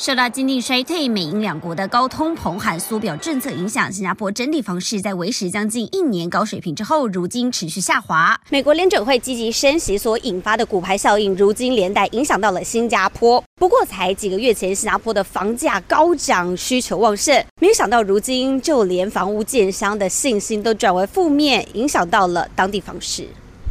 受到经济衰退、美英两国的高通膨和缩表政策影响，新加坡整体房市在维持将近一年高水平之后，如今持续下滑。美国联准会积极升息所引发的骨牌效应，如今连带影响到了新加坡。不过，才几个月前，新加坡的房价高涨，需求旺盛，没想到如今就连房屋建商的信心都转为负面，影响到了当地房市。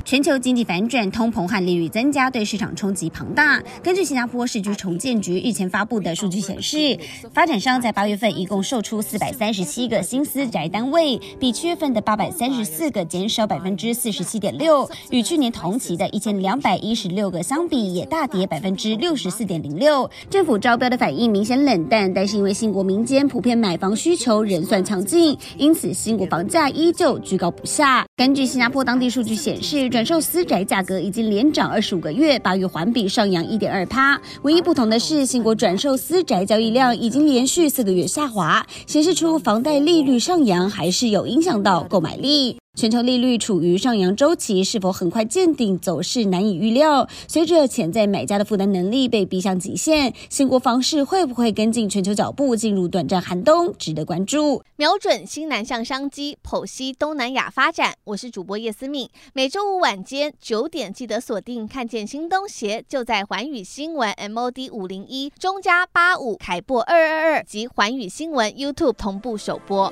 全球经济反转，通膨和利率增加，对市场冲击庞大。根据新加坡市区重建局日前发布的数据显示，发展商在八月份一共售出四百三十七个新私宅单位，比七月份的八百三十四个减少百分之四十七点六，与去年同期的一千两百一十六个相比，也大跌百分之六十四点零六。政府招标的反应明显冷淡，但是因为新国民间普遍买房需求仍算强劲，因此新国房价依旧居高不下。根据新加坡当地数据显示，转售私宅价格已经连涨二十五个月，八月环比上扬一点二趴。唯一不同的是，新国转售私宅交易量已经连续四个月下滑，显示出房贷利率上扬还是有影响到购买力。全球利率处于上扬周期，是否很快见顶，走势难以预料。随着潜在买家的负担能力被逼向极限，新国房市会不会跟进全球脚步，进入短暂寒冬，值得关注。瞄准新南向商机，剖析东南亚发展。我是主播叶思敏，每周五晚间九点记得锁定，看见新东协就在环宇新闻 MOD 五零一中加八五凯擘二二二及环宇新闻 YouTube 同步首播。